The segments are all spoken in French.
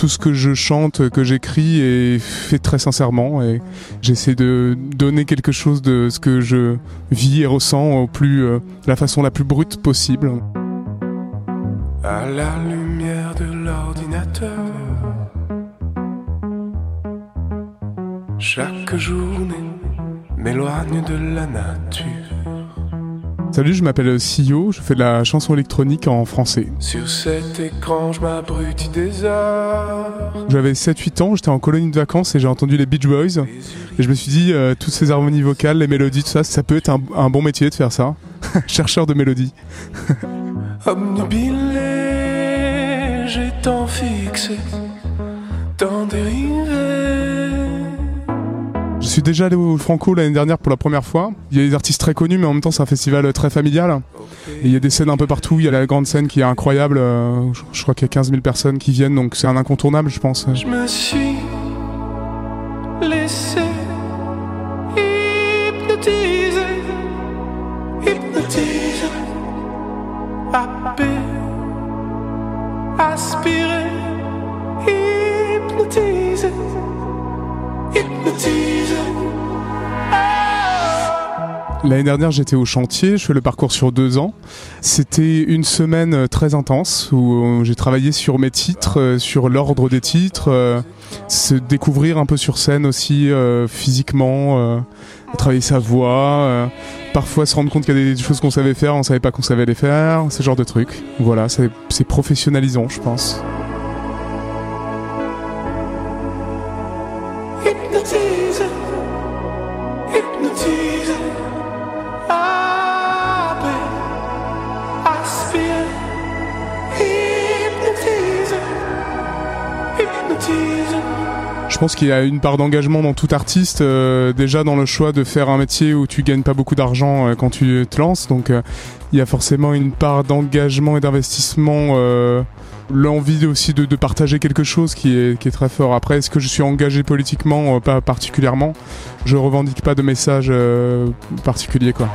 tout ce que je chante, que j'écris est fait très sincèrement et j'essaie de donner quelque chose de ce que je vis et ressens au plus, euh, la façon la plus brute possible. À la lumière de l'ordinateur, chaque journée m'éloigne de la nature. Salut, je m'appelle Sio, je fais de la chanson électronique en français. Sur cet écran, je m'abrutis des heures. J'avais 7-8 ans, j'étais en colonie de vacances et j'ai entendu les Beach Boys. Et je me suis dit, euh, toutes ces harmonies vocales, les mélodies, tout ça, ça peut être un, un bon métier de faire ça. Chercheur de mélodies. Omnubilé, j'ai tant fixé, tant dérivé. Je suis déjà allé au Franco l'année dernière pour la première fois. Il y a des artistes très connus, mais en même temps, c'est un festival très familial. Et il y a des scènes un peu partout. Il y a la grande scène qui est incroyable. euh, je- crois qu'il y a 15 000 personnes qui viennent, donc c'est un incontournable, je pense. Je me suis laissé hypnotiser, hypnotiser, aspirer, L'année dernière, j'étais au chantier. Je fais le parcours sur deux ans. C'était une semaine euh, très intense où euh, j'ai travaillé sur mes titres, euh, sur l'ordre des titres, se découvrir un peu sur scène aussi physiquement, travailler sa voix, parfois se rendre compte qu'il y a des choses qu'on savait faire, on savait pas qu'on savait les faire, ce genre de trucs. Voilà, c'est professionnalisant, je pense. Pense qu'il y a une part d'engagement dans tout artiste, euh, déjà dans le choix de faire un métier où tu gagnes pas beaucoup d'argent euh, quand tu te lances. Donc euh, il y a forcément une part d'engagement et d'investissement, l'envie aussi de, partager quelque chose qui est, qui est très fort. Après, est-ce que je suis engagé politiquement? Pas particulièrement. Je revendique pas de message particulier quoi.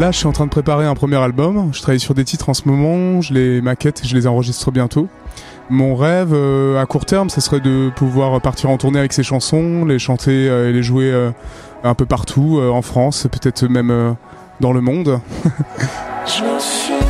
Là, je suis en train de préparer un premier album. Je travaille sur des titres en ce moment. Je les maquette et je les enregistre bientôt. Mon rêve euh, à court terme, ce serait de pouvoir partir en tournée avec ces chansons, les chanter euh, et les jouer euh, un peu partout en France, peut-être même dans le monde. Je suis